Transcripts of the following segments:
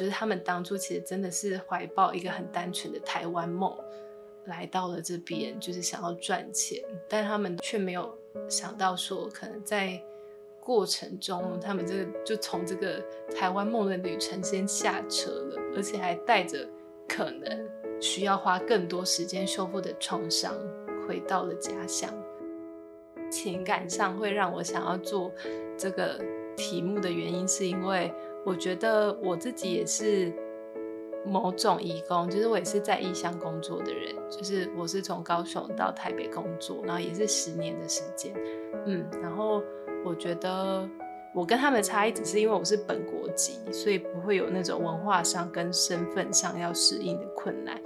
就是他们当初其实真的是怀抱一个很单纯的台湾梦，来到了这边，就是想要赚钱，但他们却没有想到说，可能在过程中，他们这个就从这个台湾梦的旅程先下车了，而且还带着可能需要花更多时间修复的创伤，回到了家乡。情感上会让我想要做这个题目的原因，是因为我觉得我自己也是某种义工，就是我也是在异乡工作的人，就是我是从高雄到台北工作，然后也是十年的时间，嗯，然后我觉得我跟他们的差异只是因为我是本国籍，所以不会有那种文化上跟身份上要适应的困难。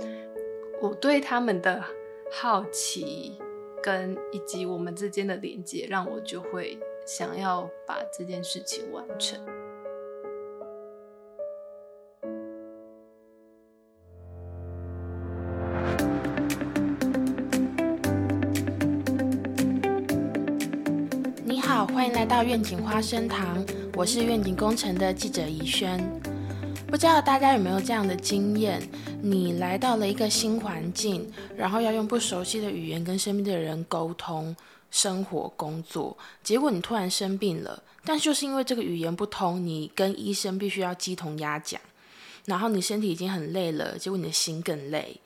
我对他们的好奇。跟以及我们之间的连接，让我就会想要把这件事情完成。来到愿景花生堂，我是愿景工程的记者怡轩。不知道大家有没有这样的经验？你来到了一个新环境，然后要用不熟悉的语言跟身边的人沟通、生活、工作，结果你突然生病了，但就是因为这个语言不通，你跟医生必须要鸡同鸭讲，然后你身体已经很累了，结果你的心更累。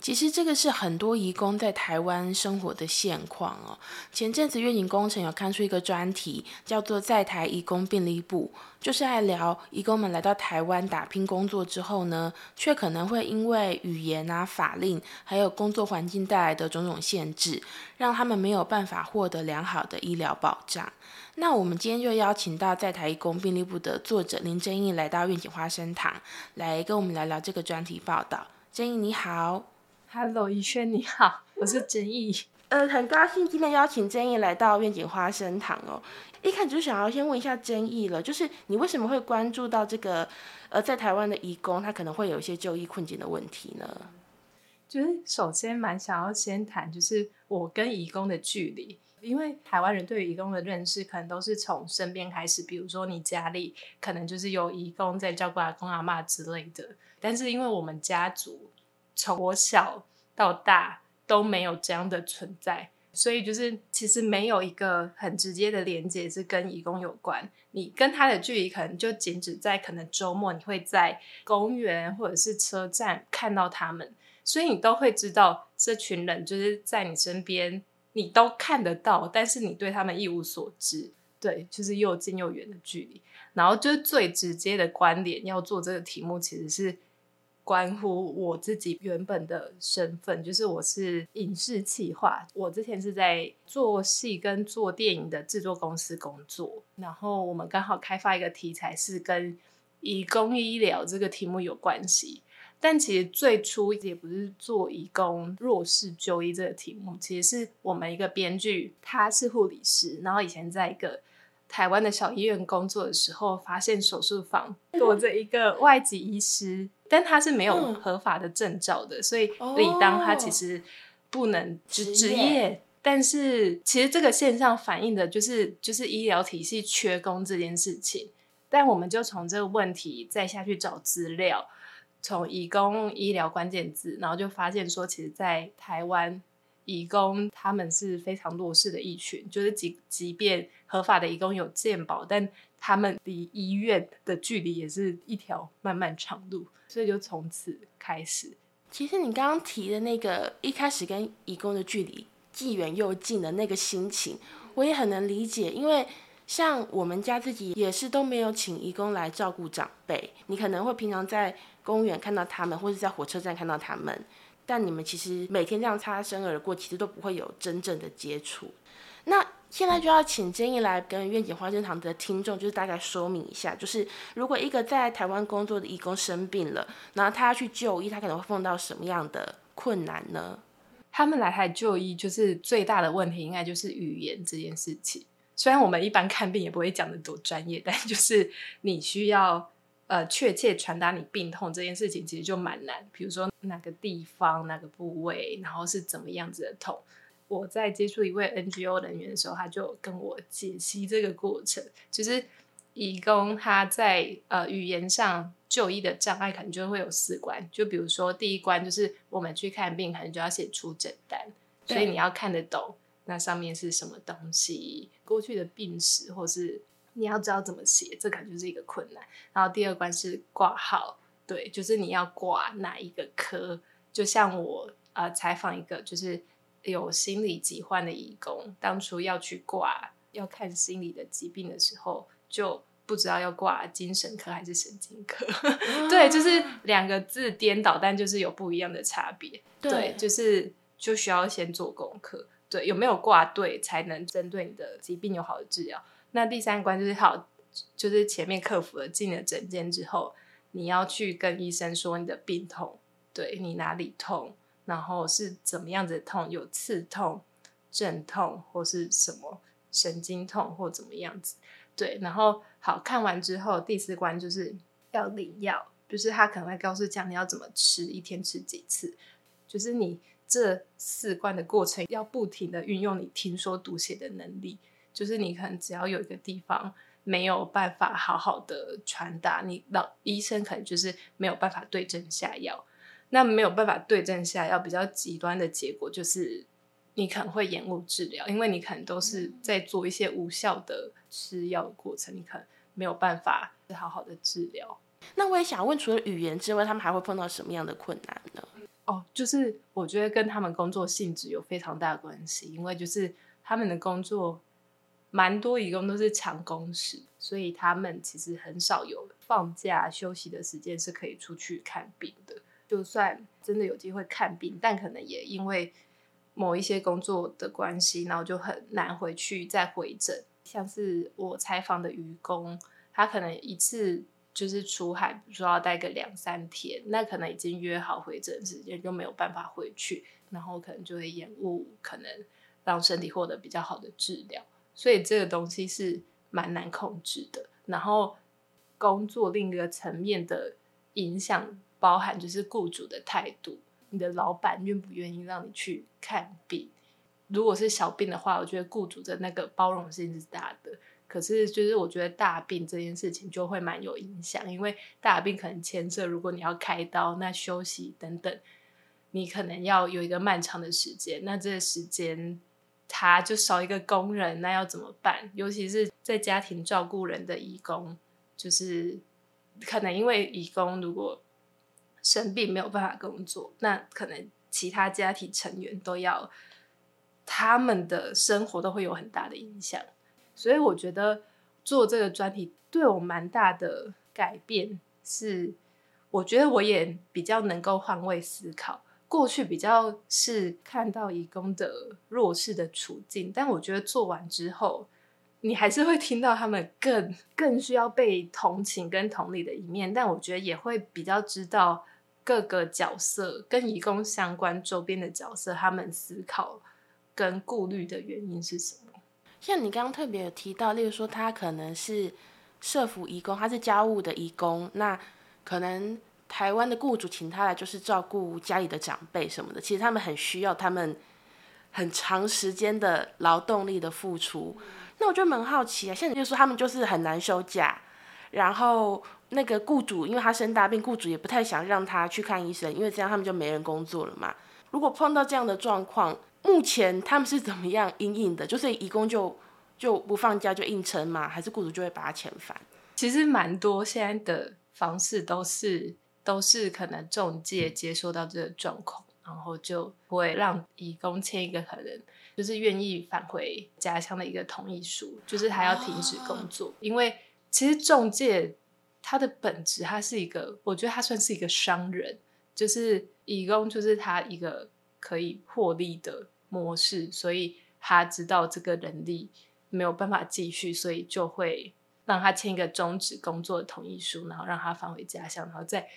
其实这个是很多移工在台湾生活的现况哦。前阵子愿景工程有看出一个专题，叫做《在台移工便利部》，就是在聊移工们来到台湾打拼工作之后呢，却可能会因为语言啊、法令，还有工作环境带来的种种限制，让他们没有办法获得良好的医疗保障。那我们今天就邀请到在台移工便利部的作者林真义来到愿景花生堂，来跟我们聊聊这个专题报道。真义你好。Hello，怡轩你好，我是曾毅。呃，很高兴今天邀请曾毅来到愿景花生堂哦。一开始就想要先问一下曾毅了，就是你为什么会关注到这个呃，在台湾的义工他可能会有一些就医困境的问题呢？就是首先蛮想要先谈，就是我跟义工的距离，因为台湾人对于义工的认识可能都是从身边开始，比如说你家里可能就是有义工在照顾阿公阿妈之类的，但是因为我们家族。从我小到大都没有这样的存在，所以就是其实没有一个很直接的连接是跟义工有关。你跟他的距离可能就仅止在可能周末你会在公园或者是车站看到他们，所以你都会知道这群人就是在你身边，你都看得到，但是你对他们一无所知。对，就是又近又远的距离。然后就是最直接的关联，要做这个题目其实是。关乎我自己原本的身份，就是我是影视企划，我之前是在做戏跟做电影的制作公司工作，然后我们刚好开发一个题材是跟以工医疗这个题目有关系，但其实最初也不是做义工弱势就医这个题目，其实是我们一个编剧，他是护理师，然后以前在一个台湾的小医院工作的时候，发现手术房 躲着一个外籍医师。但他是没有合法的证照的，所以理当他其实不能职职业。但是其实这个现象反映的就是就是医疗体系缺工这件事情。但我们就从这个问题再下去找资料，从以工医疗关键字，然后就发现说，其实，在台湾义工他们是非常弱势的一群，就是即即便合法的义工有健保，但他们离医院的距离也是一条漫漫长路。所以就从此开始。其实你刚刚提的那个一开始跟义工的距离既远又近的那个心情，我也很能理解。因为像我们家自己也是都没有请义工来照顾长辈。你可能会平常在公园看到他们，或者在火车站看到他们，但你们其实每天这样擦身而过，其实都不会有真正的接触。那现在就要请建议来跟愿景花生堂的听众，就是大概说明一下，就是如果一个在台湾工作的义工生病了，然后他要去就医，他可能会碰到什么样的困难呢？他们来台就医，就是最大的问题应该就是语言这件事情。虽然我们一般看病也不会讲的多专业，但就是你需要呃确切传达你病痛这件事情，其实就蛮难。比如说哪个地方、哪个部位，然后是怎么样子的痛。我在接触一位 NGO 人员的时候，他就跟我解析这个过程，就是义工他在呃语言上，就医的障碍可能就会有四关，就比如说第一关就是我们去看病，可能就要写出诊单，所以你要看得懂那上面是什么东西，过去的病史，或是你要知道怎么写，这可能就是一个困难。然后第二关是挂号，对，就是你要挂哪一个科，就像我呃采访一个就是有心理疾患的义工，当初要去挂要看心理的疾病的时候，就。不知道要挂精神科还是神经科，对，就是两个字颠倒，但就是有不一样的差别。对，就是就需要先做功课，对，有没有挂对，才能针对你的疾病有好的治疗。那第三关就是好，就是前面克服了进了诊间之后，你要去跟医生说你的病痛，对你哪里痛，然后是怎么样子痛，有刺痛、阵痛或是什么神经痛或怎么样子。对，然后好看完之后，第四关就是要领药，就是他可能会告诉讲你要怎么吃，一天吃几次，就是你这四关的过程要不停的运用你听说读写的能力，就是你可能只要有一个地方没有办法好好的传达，你老医生可能就是没有办法对症下药，那没有办法对症下药，比较极端的结果就是。你可能会延误治疗，因为你可能都是在做一些无效的吃药的过程，你可能没有办法好好的治疗。那我也想问，除了语言之外，他们还会碰到什么样的困难呢？哦，就是我觉得跟他们工作性质有非常大的关系，因为就是他们的工作蛮多，一共都是长工时，所以他们其实很少有放假休息的时间是可以出去看病的。就算真的有机会看病，但可能也因为某一些工作的关系，然后就很难回去再回诊。像是我采访的渔工，他可能一次就是出海，比如说要待个两三天，那可能已经约好回诊时间，就没有办法回去，然后可能就会延误，可能让身体获得比较好的治疗。所以这个东西是蛮难控制的。然后工作另一个层面的影响，包含就是雇主的态度。你的老板愿不愿意让你去看病？如果是小病的话，我觉得雇主的那个包容性是大的。可是，就是我觉得大病这件事情就会蛮有影响，因为大病可能牵涉，如果你要开刀，那休息等等，你可能要有一个漫长的时间。那这个时间，他就少一个工人，那要怎么办？尤其是在家庭照顾人的义工，就是可能因为义工如果。生病没有办法工作，那可能其他家庭成员都要，他们的生活都会有很大的影响。所以我觉得做这个专题对我蛮大的改变，是我觉得我也比较能够换位思考。过去比较是看到义工的弱势的处境，但我觉得做完之后，你还是会听到他们更更需要被同情跟同理的一面。但我觉得也会比较知道。各个角色跟义工相关周边的角色，他们思考跟顾虑的原因是什么？像你刚刚特别有提到，例如说他可能是社服义工，他是家务的义工，那可能台湾的雇主请他来就是照顾家里的长辈什么的，其实他们很需要他们很长时间的劳动力的付出。那我就蛮好奇啊，现在就说他们就是很难休假，然后。那个雇主，因为他生大病，雇主也不太想让他去看医生，因为这样他们就没人工作了嘛。如果碰到这样的状况，目前他们是怎么样应应的？就是义工就就不放假就硬撑嘛？还是雇主就会把他遣返？其实蛮多现在的方式都是都是可能中介接收到这个状况，然后就会让义工签一个可能就是愿意返回家乡的一个同意书，就是他要停止工作，因为其实中介。他的本质，他是一个，我觉得他算是一个商人，就是义工，就是他一个可以获利的模式，所以他知道这个人力没有办法继续，所以就会让他签一个终止工作的同意书，然后让他返回家乡，然后再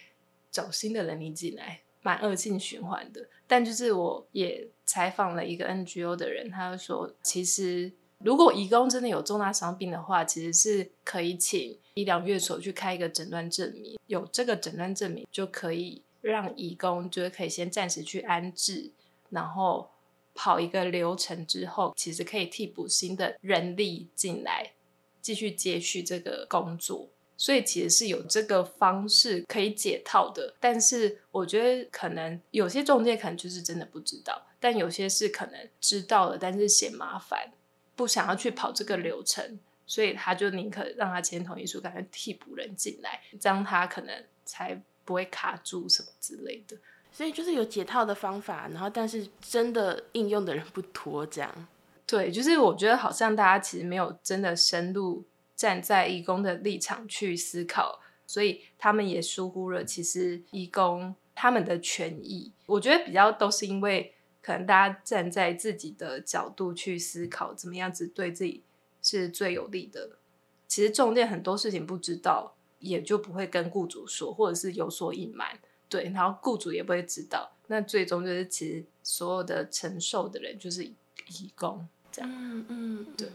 找新的人力进来，蛮恶性循环的。但就是我也采访了一个 NGO 的人，他就说，其实。如果义工真的有重大伤病的话，其实是可以请医疗院所去开一个诊断证明，有这个诊断证明就可以让义工就是可以先暂时去安置，然后跑一个流程之后，其实可以替补新的人力进来，继续接续这个工作。所以其实是有这个方式可以解套的。但是我觉得可能有些中介可能就是真的不知道，但有些是可能知道了，但是嫌麻烦，不想要去跑这个流程，所以他就宁可让他签同意书，感觉替补人进来，这样他可能才不会卡住什么之类的。所以就是有解套的方法，然后但是真的应用的人不多，这样。对，就是我觉得好像大家其实没有真的深入站在义工的立场去思考，所以他们也疏忽了其实义工他们的权益。我觉得比较都是因为可能大家站在自己的角度去思考，怎么样子对自己是最有利的。其实重点很多事情不知道，也就不会跟雇主说，或者是有所隐瞒。对，然后雇主也不会知道，那最终就是其实所有的承受的人就是义工这样。嗯嗯，对。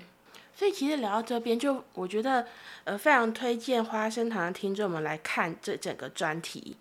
所以其实聊到这边，就我觉得呃非常推荐花生堂的听众们来看这整个专题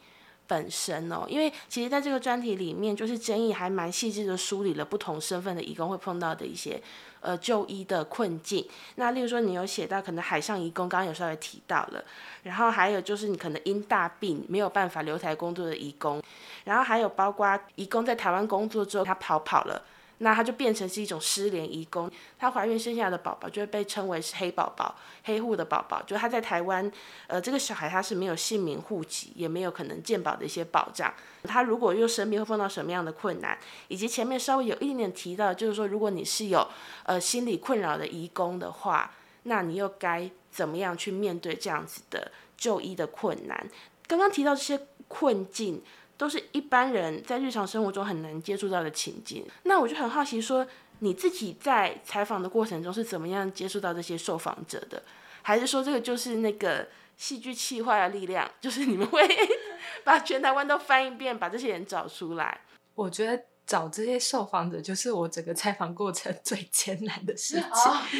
本身哦，因为其实在这个专题里面，就是争议还蛮细致的梳理了不同身份的义工会碰到的一些。呃，就医的困境。那例如说，你有写到可能海上移工，刚刚有稍微提到了。然后还有就是你可能因大病没有办法留台工作的移工。然后还有包括移工在台湾工作之后，他跑跑了。那他就变成是一种失联移工，她怀孕生下的宝宝就会被称为是黑宝宝、黑户的宝宝，就他在台湾，呃，这个小孩他是没有姓名、户籍，也没有可能健保的一些保障。他如果又生病会碰到什么样的困难，以及前面稍微有一点点提到，就是说如果你是有呃心理困扰的移工的话，那你又该怎么样去面对这样子的就医的困难？刚刚提到这些困境。都是一般人在日常生活中很难接触到的情境。那我就很好奇，说你自己在采访的过程中是怎么样接触到这些受访者的？还是说这个就是那个戏剧气化的力量，就是你们会 把全台湾都翻一遍，把这些人找出来？我觉得找这些受访者就是我整个采访过程最艰难的事情。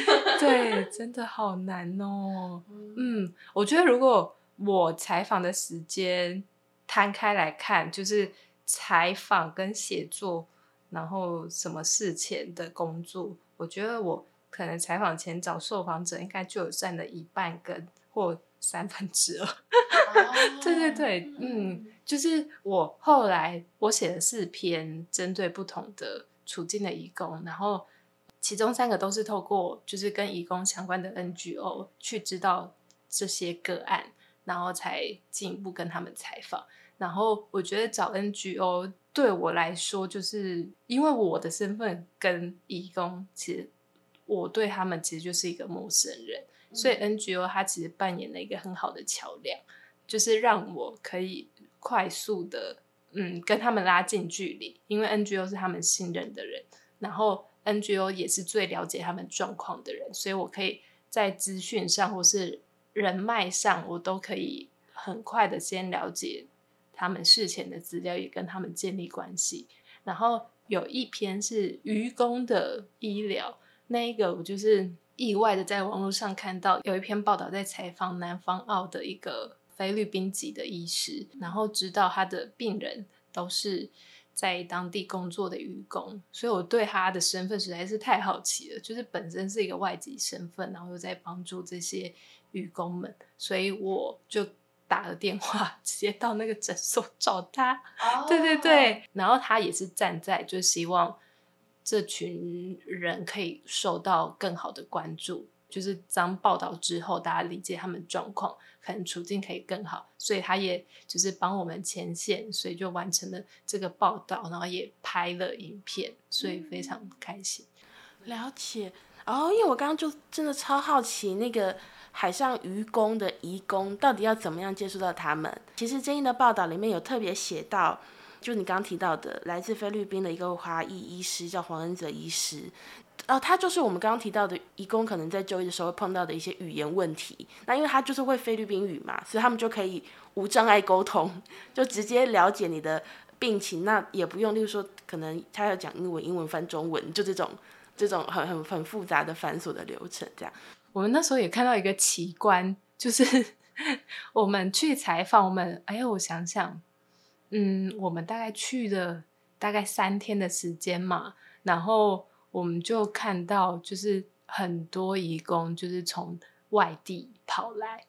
对，真的好难哦。嗯，我觉得如果我采访的时间。摊开来看，就是采访跟写作，然后什么事前的工作，我觉得我可能采访前找受访者，应该就有占了一半跟或三分之二。对对对，嗯，就是我后来我写了四篇针对不同的处境的义工，然后其中三个都是透过就是跟义工相关的 NGO 去知道这些个案。然后才进一步跟他们采访。然后我觉得找 NGO 对我来说，就是因为我的身份跟义工，其实我对他们其实就是一个陌生人，所以 NGO 它其实扮演了一个很好的桥梁，就是让我可以快速的嗯跟他们拉近距离，因为 NGO 是他们信任的人，然后 NGO 也是最了解他们状况的人，所以我可以在资讯上或是。人脉上，我都可以很快的先了解他们事前的资料，也跟他们建立关系。然后有一篇是愚公的医疗，那一个我就是意外的在网络上看到有一篇报道，在采访南方澳的一个菲律宾籍的医师，然后知道他的病人都是在当地工作的愚工，所以我对他的身份实在是太好奇了，就是本身是一个外籍身份，然后又在帮助这些。愚工们，所以我就打了电话，直接到那个诊所 找他。对对对，然后他也是站在，就希望这群人可以受到更好的关注。就是当报道之后，大家理解他们状况，可能处境可以更好，所以他也就是帮我们前线，所以就完成了这个报道，然后也拍了影片，所以非常开心。了解哦，因为我刚刚就真的超好奇那个。海上渔工的移工到底要怎么样接触到他们？其实《争议的报道里面有特别写到，就你刚刚提到的，来自菲律宾的一个华裔医师叫黄恩泽医师，哦，他就是我们刚刚提到的移工可能在就医的时候碰到的一些语言问题。那因为他就是会菲律宾语嘛，所以他们就可以无障碍沟通，就直接了解你的病情。那也不用，例如说可能他要讲英文，英文翻中文，就这种这种很很很复杂的繁琐的流程，这样。我们那时候也看到一个奇观，就是 我们去采访，我们哎呀，我想想，嗯，我们大概去了大概三天的时间嘛，然后我们就看到，就是很多义工就是从外地跑来，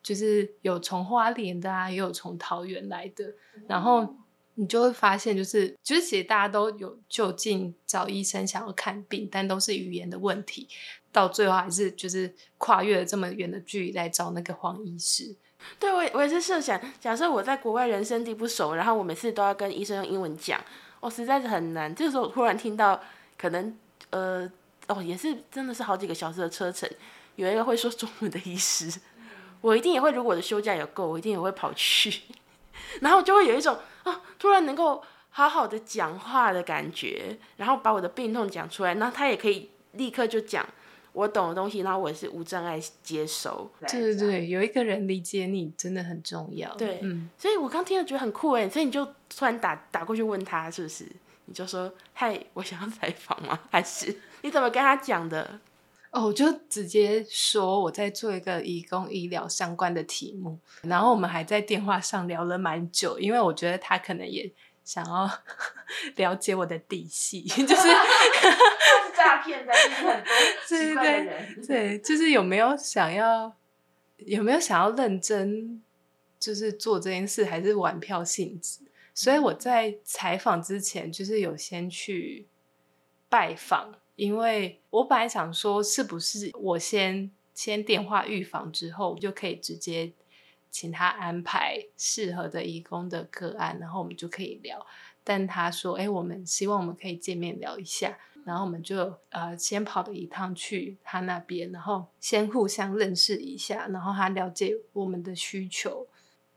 就是有从花莲的啊，也有从桃园来的，然后你就会发现，就是就是其实大家都有就近找医生想要看病，但都是语言的问题，到最后还是就是跨越了这么远的距离来找那个黄医师。对我我也是设想，假设我在国外人生地不熟，然后我每次都要跟医生用英文讲，哦，实在是很难。这个时候突然听到，可能呃哦也是真的是好几个小时的车程，有一个会说中文的医师。我一定也会，如果我的休假有够，我一定也会跑去，然后就会有一种啊，突然能够好好的讲话的感觉，然后把我的病痛讲出来，然后他也可以立刻就讲我懂的东西，然后我也是无障碍接收。对对对，有一个人理解你真的很重要。对，嗯，所以我刚听了觉得很酷哎，所以你就突然打打过去问他是不是？你就说嗨，我想要采访吗？还是你怎么跟他讲的？哦，我就直接说我在做一个义工医疗相关的题目，然后我们还在电话上聊了蛮久，因为我觉得他可能也想要 了解我的底细，就是 诈骗的，很多 奇怪的人，对，就是有没有想要有没有想要认真，就是做这件事，还是玩票性质？所以我在采访之前，就是有先去拜访。因为我本来想说，是不是我先先电话预防之后，就可以直接请他安排适合的义工的个案，然后我们就可以聊。但他说：“哎，我们希望我们可以见面聊一下。”然后我们就呃先跑了一趟去他那边，然后先互相认识一下，然后他了解我们的需求。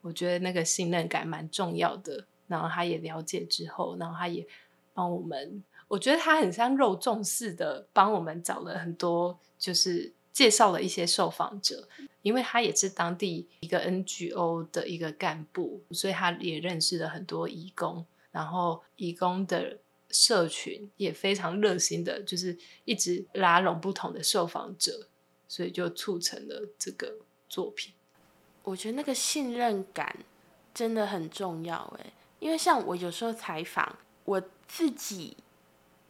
我觉得那个信任感蛮重要的。然后他也了解之后，然后他也帮我们。我觉得他很像肉粽似的，帮我们找了很多，就是介绍了一些受访者，因为他也是当地一个 NGO 的一个干部，所以他也认识了很多义工，然后义工的社群也非常热心的，就是一直拉拢不同的受访者，所以就促成了这个作品。我觉得那个信任感真的很重要，诶，因为像我有时候采访我自己。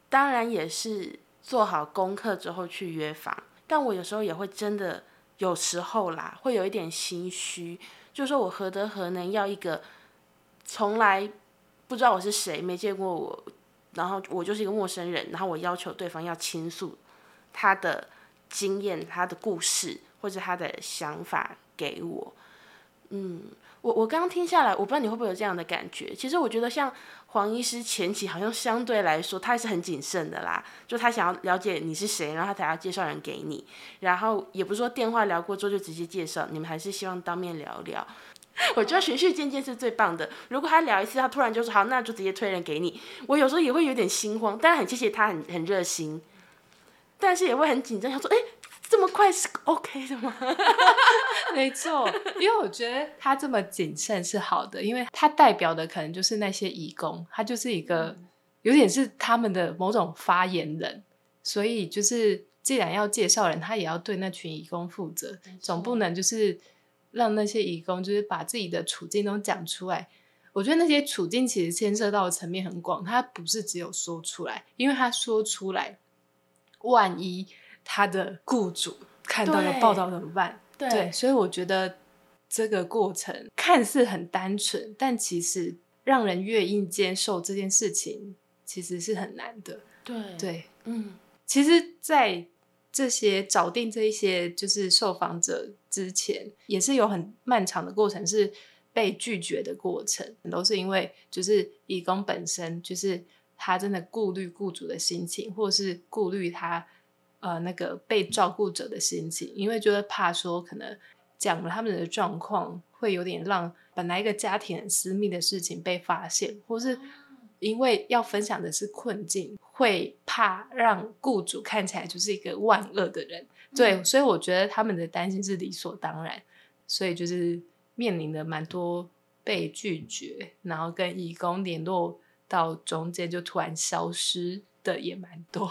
当然也是做好功课之后去约访，但我有时候也会真的有时候啦，会有一点心虚，就是说我何德何能要一个从来不知道我是谁，没见过我，然后我就是一个陌生人，然后我要求对方要倾诉他的经验、他的故事或者他的想法给我，嗯。我我刚刚听下来，我不知道你会不会有这样的感觉。其实我觉得像黄医师前期好像相对来说他还是很谨慎的啦，就他想要了解你是谁，然后他才要介绍人给你。然后也不是说电话聊过之后就直接介绍，你们还是希望当面聊聊。我觉得循序渐进是最棒的。如果他聊一次，他突然就说好，那就直接推人给你。我有时候也会有点心慌，但是很谢谢他很很热心，但是也会很紧张，想说哎。这么快是 OK 的吗？没错，因为我觉得他这么谨慎是好的，因为他代表的可能就是那些义工，他就是一个有点是他们的某种发言人，所以就是既然要介绍人，他也要对那群义工负责，总不能就是让那些义工就是把自己的处境都讲出来。我觉得那些处境其实牵涉到的层面很广，他不是只有说出来，因为他说出来，万一。他的雇主看到了报道怎么办？对，所以我觉得这个过程看似很单纯，但其实让人愿意接受这件事情，其实是很难的。对对，嗯，其实，在这些找定这一些就是受访者之前，也是有很漫长的过程，是被拒绝的过程，都是因为就是义工本身就是他真的顾虑雇主的心情，或是顾虑他。呃，那个被照顾者的心情，因为就是怕说可能讲了他们的状况，会有点让本来一个家庭很私密的事情被发现，或是因为要分享的是困境，会怕让雇主看起来就是一个万恶的人。对，所以我觉得他们的担心是理所当然，所以就是面临的蛮多被拒绝，然后跟义工联络到中间就突然消失。的也蛮多，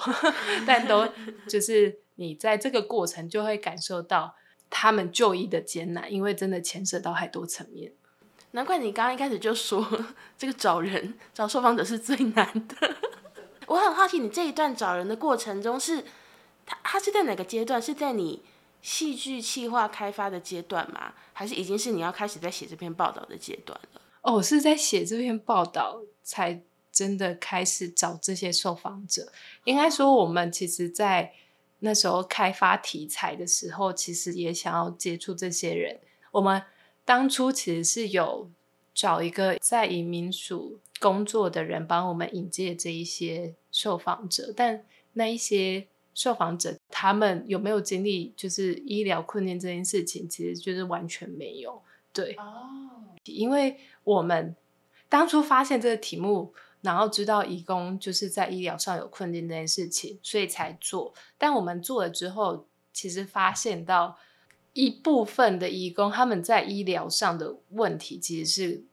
但都 就是你在这个过程就会感受到他们就医的艰难，因为真的牵涉到太多层面。难怪你刚刚一开始就说这个找人找受访者是最难的。我很好奇，你这一段找人的过程中是他他是在哪个阶段？是在你戏剧企划开发的阶段吗？还是已经是你要开始在写这篇报道的阶段了？哦，是在写这篇报道才真的开始找这些受访者。应该说，我们其实，在那时候开发题材的时候，其实也想要接触这些人。我们当初其实是有找一个在移民署工作的人帮我们引荐这一些受访者，但那一些受访者他们有没有经历就是医疗困境这件事情，其实就是完全没有。对，哦，因为我们当初发现这个题目。然后知道义工就是在医疗上有困境这件事情，所以才做。但我们做了之后，其实发现到一部分的义工他们在医疗上的问题其实是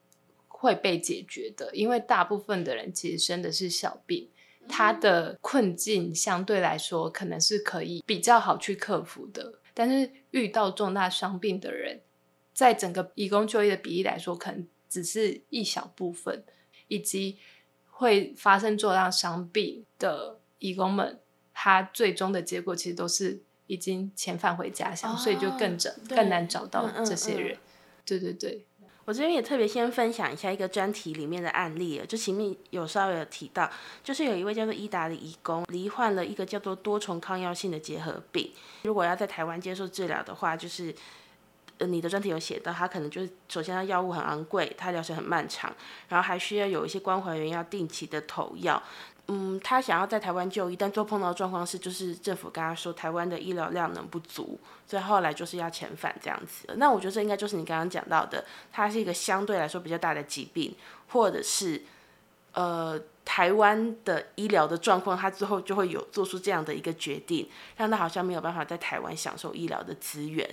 会被解决的，因为大部分的人其实生的是小病，他的困境相对来说可能是可以比较好去克服的。但是遇到重大伤病的人，在整个义工就业的比例来说，可能只是一小部分，以及。会发生重大伤病的义工们，他最终的结果其实都是已经遣返回家乡，所以就更整更难找到这些人。对对对，我这边也特别先分享一下一个专题里面的案例，就前面有稍微有提到，就是有一位叫做伊达的义工，罹患了一个叫做多重抗药性的结核病，如果要在台湾接受治疗的话，就是。你的专题有写到，他可能就是首先他药物很昂贵，他疗程很漫长，然后还需要有一些关怀员要定期的投药。嗯，他想要在台湾就医，但最后碰到的状况是，就是政府跟他说台湾的医疗量能不足，所以后来就是要遣返这样子。那我觉得这应该就是你刚刚讲到的，它是一个相对来说比较大的疾病，或者是呃台湾的医疗的状况，他之后就会有做出这样的一个决定，让他好像没有办法在台湾享受医疗的资源。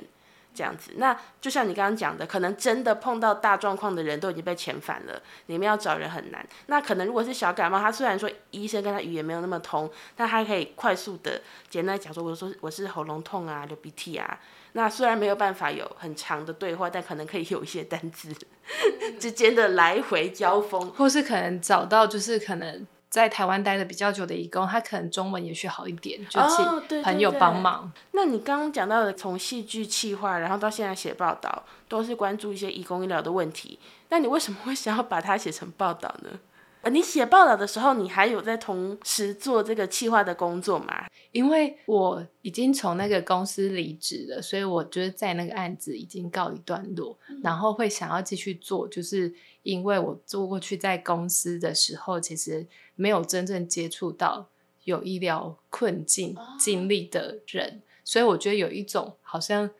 这样子，那就像你刚刚讲的，可能真的碰到大状况的人都已经被遣返了，你们要找人很难。那可能如果是小感冒，他虽然说医生跟他语言没有那么通，但他可以快速的简单讲说，我说我是喉咙痛啊，流鼻涕啊。那虽然没有办法有很长的对话，但可能可以有一些单字 之间的来回交锋，或是可能找到就是可能。在台湾待的比较久的义工，他可能中文也学好一点，就请朋友帮忙。那你刚刚讲到的，从戏剧企划，然后到现在写报道，都是关注一些义工医疗的问题。那你为什么会想要把它写成报道呢？呃，你写报道的时候，你还有在同时做这个企划的工作吗？因为我已经从那个公司离职了，所以我觉得在那个案子已经告一段落，然后会想要继续做，就是因为我做过去在公司的时候，其实没有真正接触到有医疗困境经历的人，所以我觉得有一种好像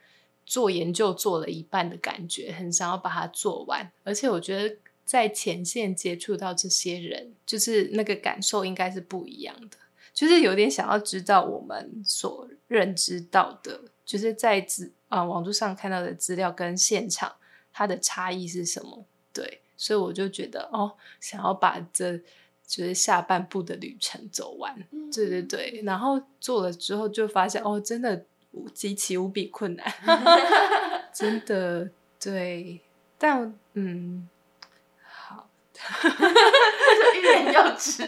做研究做了一半的感觉，很想要把它做完，而且我觉得。在前线接触到这些人，就是那个感受应该是不一样的，就是有点想要知道我们所认知到的，就是在资啊网络上看到的资料跟现场它的差异是什么？对，所以我就觉得哦，想要把这就是下半部的旅程走完，对对对，然后做了之后就发现哦，真的极其无比困难，真的对，但嗯。欲言又止，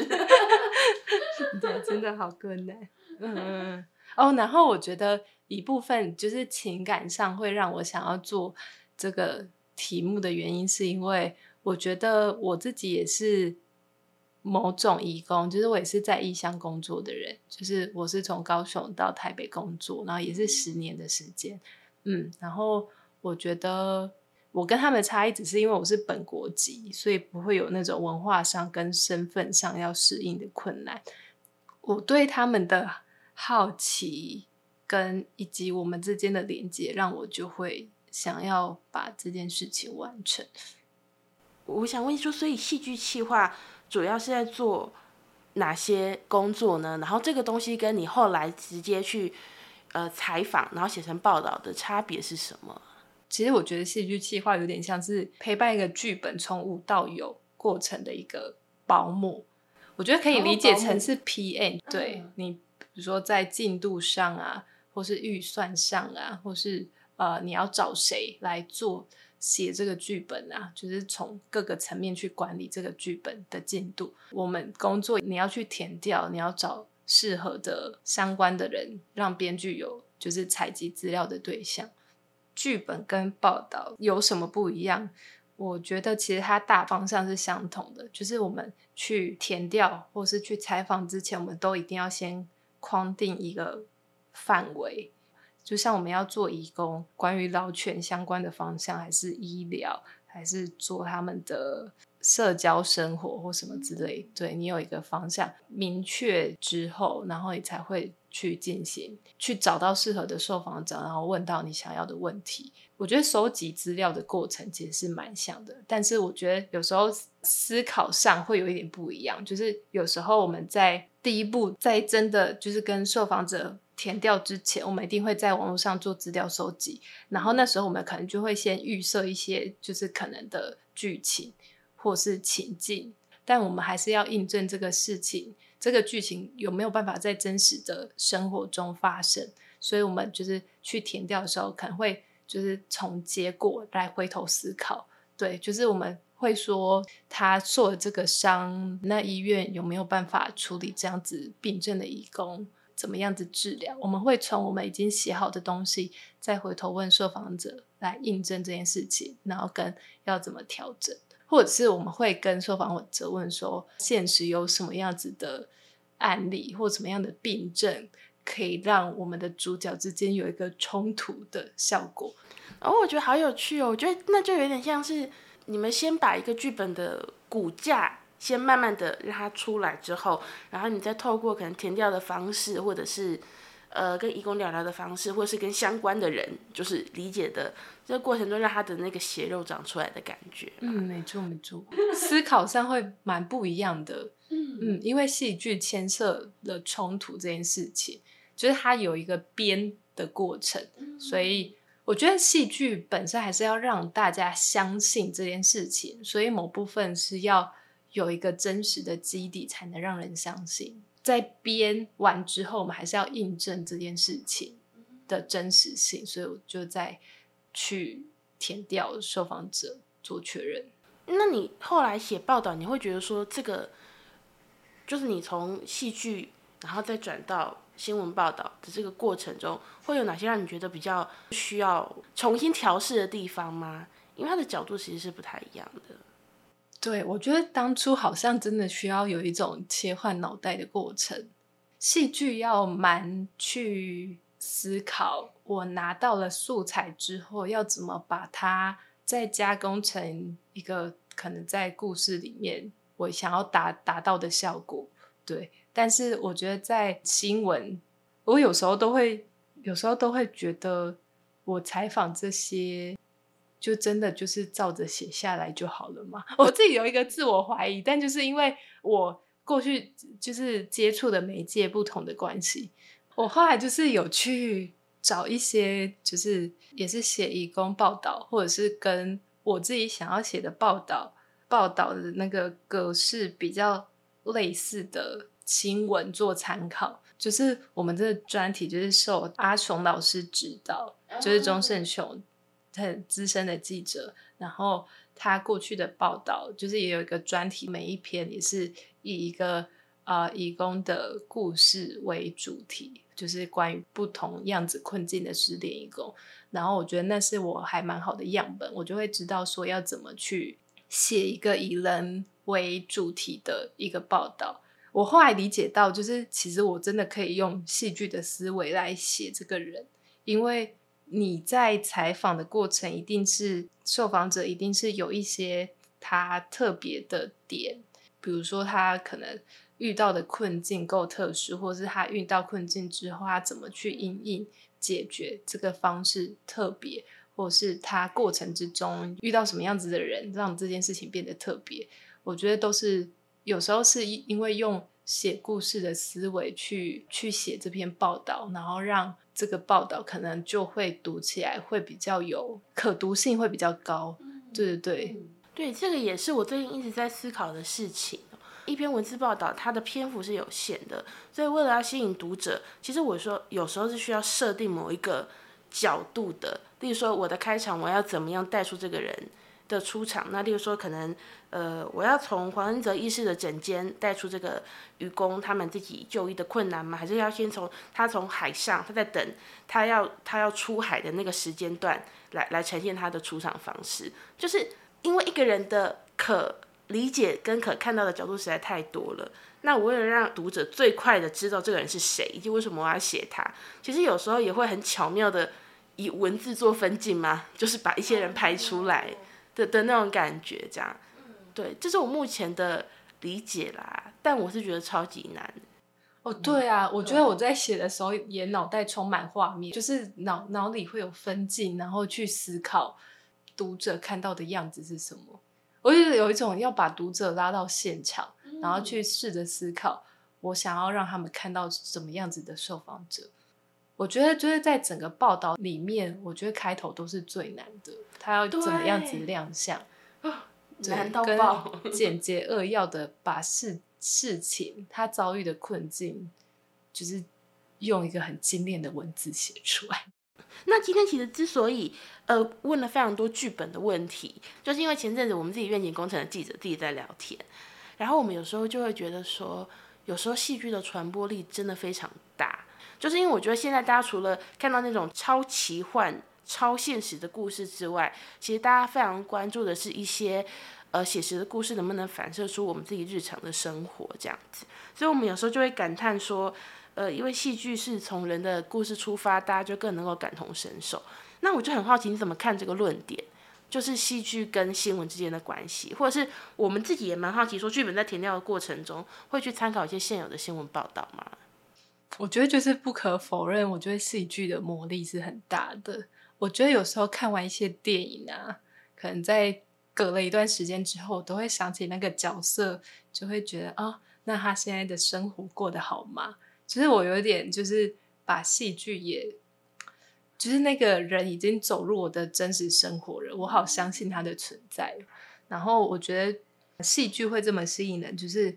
对，真的好困难。嗯。哦，然后我觉得一部分就是情感上会让我想要做这个题目的原因，是因为我觉得我自己也是某种义工，就是我也是在异乡工作的人，就是我是从高雄到台北工作，然后也是十年的时间。嗯，然后我觉得。我跟他们的差异只是因为我是本国籍，所以不会有那种文化上跟身份上要适应的困难。我对他们的好奇跟以及我们之间的连接，让我就会想要把这件事情完成。我想问说，所以戏剧企划主要是在做哪些工作呢？然后这个东西跟你后来直接去呃采访，然后写成报道的差别是什么？其实我觉得戏剧企划有点像是陪伴一个剧本从无到有过程的一个保姆，我觉得可以理解成是 PM。对你，比如说在进度上啊，或是预算上啊，或是呃你要找谁来做写这个剧本啊，就是从各个层面去管理这个剧本的进度。我们工作你要去填掉，你要找适合的相关的人，让编剧有。就是采集资料的对象。剧本跟报道有什么不一样？我觉得其实它大方向是相同的，就是我们去填掉或是去采访之前，我们都一定要先框定一个范围。就像我们要做义工，关于老犬相关的方向，还是医疗，还是做他们的社交生活或什么之类，对你有一个方向明确之后，然后你才会去进行，去找到适合的受访者，然后问到你想要的问题。我觉得收集资料的过程其实是蛮像的，但是我觉得有时候思考上会有一点不一样，就是有时候我们在第一步，在真的就是跟受访者。填掉之前，我们一定会在网络上做资料收集，然后那时候我们可能就会先预设一些就是可能的剧情或是情境，但我们还是要印证这个事情，这个剧情有没有办法在真实的生活中发生，所以我们就是去填掉的时候，可能会就是从结果来回头思考，对，就是我们会说他受了这个伤，那医院有没有办法处理这样子病症的义工？怎么样子治疗？我们会从我们已经写好的东西，再回头问受访者来印证这件事情，然后跟要怎么调整，或者是我们会跟受访者问说，现实有什么样子的案例或什么样的病症，可以让我们的主角之间有一个冲突的效果？哦，我觉得好有趣哦！我觉得那就有点像是你们先把一个剧本的骨架。先慢慢的让它出来之后，然后你再透过可能填掉的方式，或者是呃跟义工聊聊的方式，或者是跟相关的人就是理解的这个过程中，让他的那个血肉长出来的感觉。嗯，没错没错，思考上会蛮不一样的。嗯嗯，因为戏剧牵涉了冲突这件事情，就是它有一个编的过程，所以我觉得戏剧本身还是要让大家相信这件事情，所以某部分是要。有一个真实的基底，才能让人相信。在编完之后，我们还是要印证这件事情的真实性，所以我就再去填掉受访者做确认。那你后来写报道，你会觉得说这个就是你从戏剧，然后再转到新闻报道的这个过程中，会有哪些让你觉得比较需要重新调试的地方吗？因为它的角度其实是不太一样的。对，我觉得当初好像真的需要有一种切换脑袋的过程。戏剧要蛮去思考，我拿到了素材之后，要怎么把它再加工成一个可能在故事里面我想要达达到的效果。对，但是我觉得在新闻，我有时候都会，有时候都会觉得，我采访这些。就真的就是照着写下来就好了嘛？我自己有一个自我怀疑，但就是因为我过去就是接触的媒介不同的关系，我后来就是有去找一些，就是也是写义工报道，或者是跟我自己想要写的报道报道的那个格式比较类似的新闻做参考。就是我们这个专题就是受阿雄老师指导，就是钟胜雄。很资深的记者，然后他过去的报道就是也有一个专题，每一篇也是以一个呃义工的故事为主题，就是关于不同样子困境的失联义工。然后我觉得那是我还蛮好的样本，我就会知道说要怎么去写一个以人为主题的一个报道。我后来理解到，就是其实我真的可以用戏剧的思维来写这个人，因为。你在采访的过程，一定是受访者一定是有一些他特别的点，比如说他可能遇到的困境够特殊，或是他遇到困境之后，他怎么去应应解决这个方式特别，或是他过程之中遇到什么样子的人，让这件事情变得特别。我觉得都是有时候是因为用写故事的思维去去写这篇报道，然后让。这个报道可能就会读起来会比较有可读性，会比较高。对对对，对，这个也是我最近一直在思考的事情。一篇文字报道，它的篇幅是有限的，所以为了要吸引读者，其实我说有时候是需要设定某一个角度的。例如说，我的开场我要怎么样带出这个人的出场。那例如说，可能呃，我要从黄恩泽医师的诊间带出这个愚公他们自己就医的困难吗？还是要先从他从海上，他在等他要他要出海的那个时间段来来呈现他的出场方式？就是因为一个人的可理解跟可看到的角度实在太多了。那我为了让读者最快的知道这个人是谁，以及为什么我要写他，其实有时候也会很巧妙的以文字做分镜嘛，就是把一些人拍出来的的那种感觉，这样。对，这是我目前的理解啦，但我是觉得超级难。哦，对啊，我觉得我在写的时候也脑袋充满画面，就是脑脑里会有分镜，然后去思考读者看到的样子是什么。我觉得有一种要把读者拉到现场。然后去试着思考，我想要让他们看到什么样子的受访者。我觉得就是在整个报道里面，我觉得开头都是最难的。他要怎么样子亮相？难到爆！简洁扼要的把事事情他遭遇的困境，就是用一个很精炼的文字写出来。那今天其实之所以呃问了非常多剧本的问题，就是因为前阵子我们自己愿景工程的记者自己在聊天。然后我们有时候就会觉得说，有时候戏剧的传播力真的非常大，就是因为我觉得现在大家除了看到那种超奇幻、超现实的故事之外，其实大家非常关注的是一些呃写实的故事能不能反射出我们自己日常的生活这样子。所以我们有时候就会感叹说，呃，因为戏剧是从人的故事出发，大家就更能够感同身受。那我就很好奇，你怎么看这个论点？就是戏剧跟新闻之间的关系，或者是我们自己也蛮好奇，说剧本在填料的过程中会去参考一些现有的新闻报道吗？我觉得就是不可否认，我觉得戏剧的魔力是很大的。我觉得有时候看完一些电影啊，可能在隔了一段时间之后，都会想起那个角色，就会觉得啊，那他现在的生活过得好吗？其实我有点就是把戏剧也。就是那个人已经走入我的真实生活了，我好相信他的存在。然后我觉得戏剧会这么吸引人，就是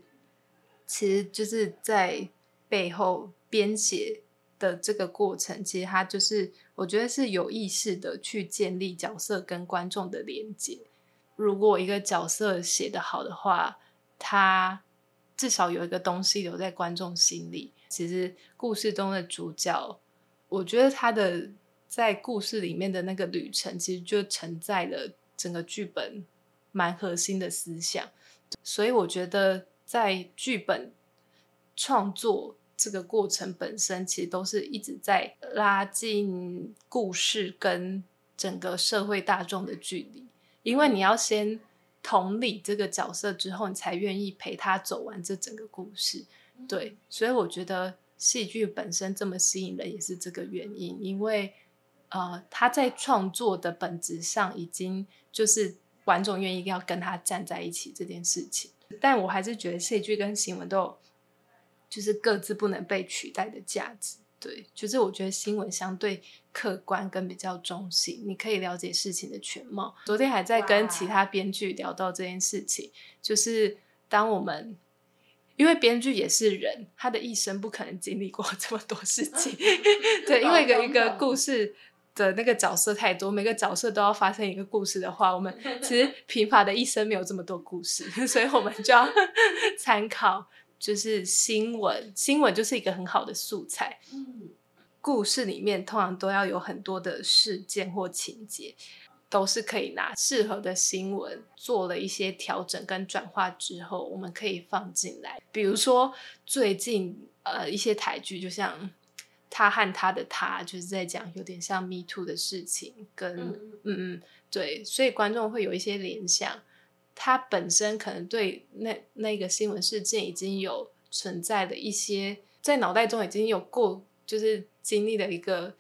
其实就是在背后编写的这个过程，其实他就是我觉得是有意识的去建立角色跟观众的连接。如果一个角色写得好的话，他至少有一个东西留在观众心里。其实故事中的主角，我觉得他的。在故事里面的那个旅程，其实就承载了整个剧本蛮核心的思想，所以我觉得在剧本创作这个过程本身，其实都是一直在拉近故事跟整个社会大众的距离，因为你要先同理这个角色之后，你才愿意陪他走完这整个故事。对，所以我觉得戏剧本身这么吸引人，也是这个原因，因为。呃，他在创作的本质上已经就是观众愿意要跟他站在一起这件事情，但我还是觉得戏剧跟新闻都有就是各自不能被取代的价值。对，就是我觉得新闻相对客观跟比较中性，你可以了解事情的全貌。昨天还在跟其他编剧聊到这件事情，就是当我们因为编剧也是人，他的一生不可能经历过 这么多事情，对，因为一个一个故事。的那个角色太多，每个角色都要发生一个故事的话，我们 其实贫乏的一生没有这么多故事，所以我们就要参考，就是新闻，新闻就是一个很好的素材。嗯，故事里面通常都要有很多的事件或情节，都是可以拿适合的新闻做了一些调整跟转化之后，我们可以放进来。比如说最近呃一些台剧，就像。他和他的他就是在讲有点像 Me Too 的事情，跟嗯嗯对，所以观众会有一些联想。他本身可能对那那个新闻事件已经有存在的一些在脑袋中已经有过，就是经历了一个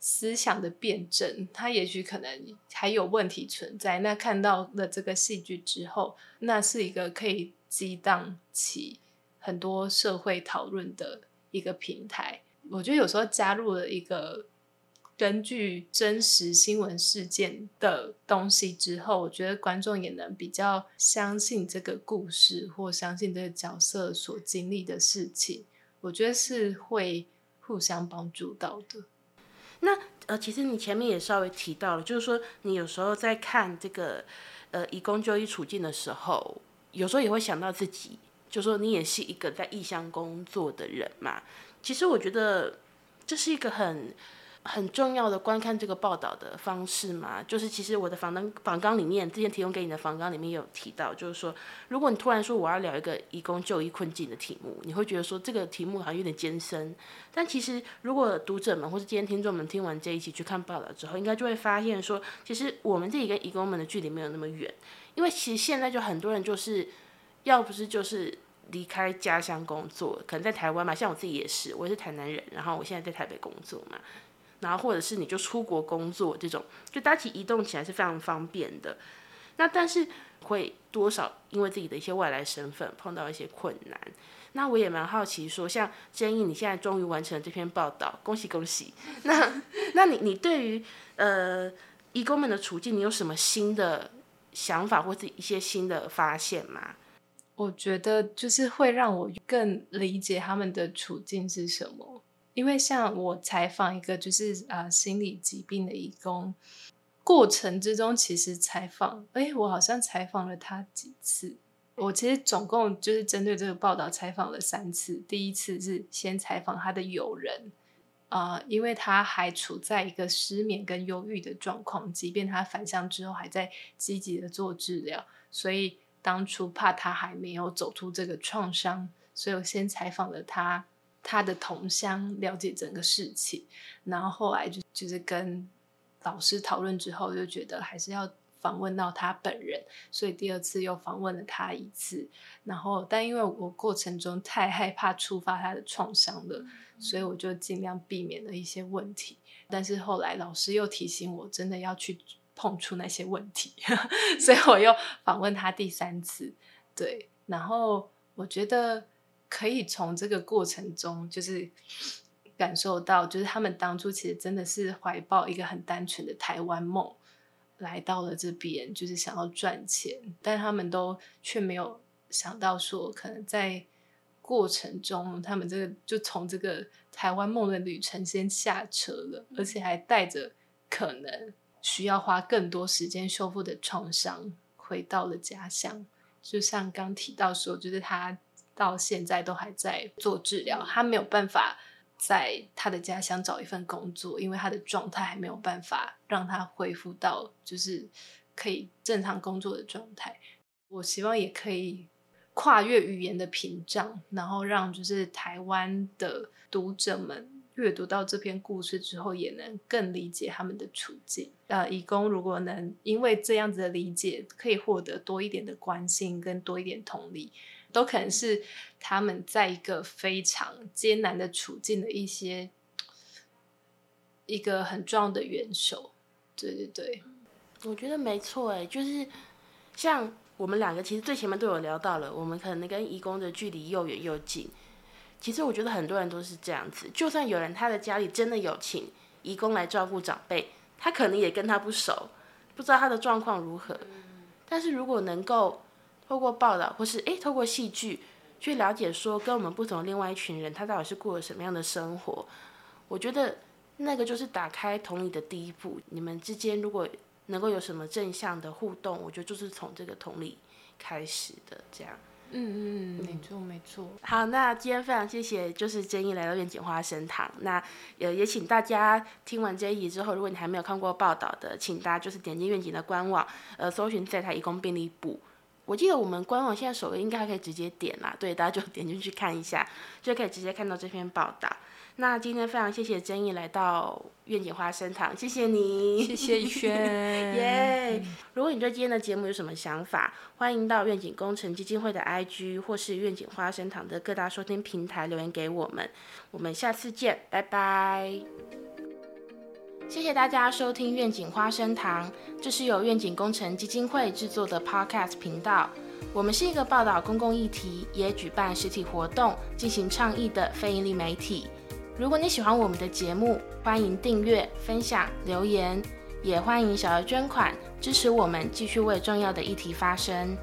思想的辩证。他也许可能还有问题存在。那看到了这个戏剧之后，那是一个可以激荡起很多社会讨论的一个平台。我觉得有时候加入了一个根据真实新闻事件的东西之后，我觉得观众也能比较相信这个故事，或相信这个角色所经历的事情。我觉得是会互相帮助到的。那呃，其实你前面也稍微提到了，就是说你有时候在看这个。呃义工就医处境的时候，有时候也会想到自己，就说你也是一个在异乡工作的人嘛。其实我觉得这是一个很。很重要的观看这个报道的方式嘛，就是其实我的访纲访纲里面之前提供给你的访纲里面有提到，就是说如果你突然说我要聊一个义工就医困境的题目，你会觉得说这个题目好像有点艰深。但其实如果读者们或者今天听众们听完这一期去看报道之后，应该就会发现说，其实我们这里跟义工们的距离没有那么远，因为其实现在就很多人就是要不是就是离开家乡工作，可能在台湾嘛，像我自己也是，我也是台南人，然后我现在在台北工作嘛。然后或者是你就出国工作这种，就大家其实移动起来是非常方便的。那但是会多少因为自己的一些外来身份碰到一些困难。那我也蛮好奇说，像建议你现在终于完成了这篇报道，恭喜恭喜。那那你你对于呃义工们的处境，你有什么新的想法或者一些新的发现吗？我觉得就是会让我更理解他们的处境是什么。因为像我采访一个就是啊心理疾病的义工，过程之中其实采访，哎，我好像采访了他几次。我其实总共就是针对这个报道采访了三次。第一次是先采访他的友人，啊，因为他还处在一个失眠跟忧郁的状况，即便他返乡之后还在积极的做治疗，所以当初怕他还没有走出这个创伤，所以我先采访了他。他的同乡了解整个事情，然后后来就就是跟老师讨论之后，就觉得还是要访问到他本人，所以第二次又访问了他一次。然后，但因为我过程中太害怕触发他的创伤了，所以我就尽量避免了一些问题。但是后来老师又提醒我，真的要去碰触那些问题，所以我又访问他第三次。对，然后我觉得。可以从这个过程中，就是感受到，就是他们当初其实真的是怀抱一个很单纯的台湾梦，来到了这边，就是想要赚钱，但他们都却没有想到说，可能在过程中，他们这个就从这个台湾梦的旅程先下车了，而且还带着可能需要花更多时间修复的创伤，回到了家乡。就像刚提到说，就是他。到现在都还在做治疗，他没有办法在他的家乡找一份工作，因为他的状态还没有办法让他恢复到就是可以正常工作的状态。我希望也可以跨越语言的屏障，然后让就是台湾的读者们阅读到这篇故事之后，也能更理解他们的处境。呃，义工如果能因为这样子的理解，可以获得多一点的关心跟多一点同理。都可能是他们在一个非常艰难的处境的一些一个很重要的元首，对对对，我觉得没错哎，就是像我们两个其实最前面都有聊到了，我们可能跟义工的距离又远又近。其实我觉得很多人都是这样子，就算有人他的家里真的有请义工来照顾长辈，他可能也跟他不熟，不知道他的状况如何。但是如果能够透过报道，或是诶，透过戏剧去了解说跟我们不同的另外一群人，他到底是过了什么样的生活？我觉得那个就是打开同理的第一步。你们之间如果能够有什么正向的互动，我觉得就是从这个同理开始的。这样，嗯嗯，没错没错。好，那今天非常谢谢，就是建议来到愿景花生堂。那也也请大家听完这一集之后，如果你还没有看过报道的，请大家就是点击愿景的官网，呃，搜寻在台义工病例部。我记得我们官网现在首页应该还可以直接点啦，对，大家就 点进去看一下，就可以直接看到这篇报道。那今天非常谢谢曾毅来到愿景花生堂，谢谢你，谢谢宇轩，耶！如果你对今天的节目有什么想法，欢迎到愿景工程基金会的 IG 或是愿景花生堂的各大收听平台留言给我们。我们下次见，拜拜。谢谢大家收听愿景花生堂，这是由愿景工程基金会制作的 Podcast 频道。我们是一个报道公共议题、也举办实体活动、进行倡议的非营利媒体。如果你喜欢我们的节目，欢迎订阅、分享、留言，也欢迎小额捐款支持我们，继续为重要的议题发声。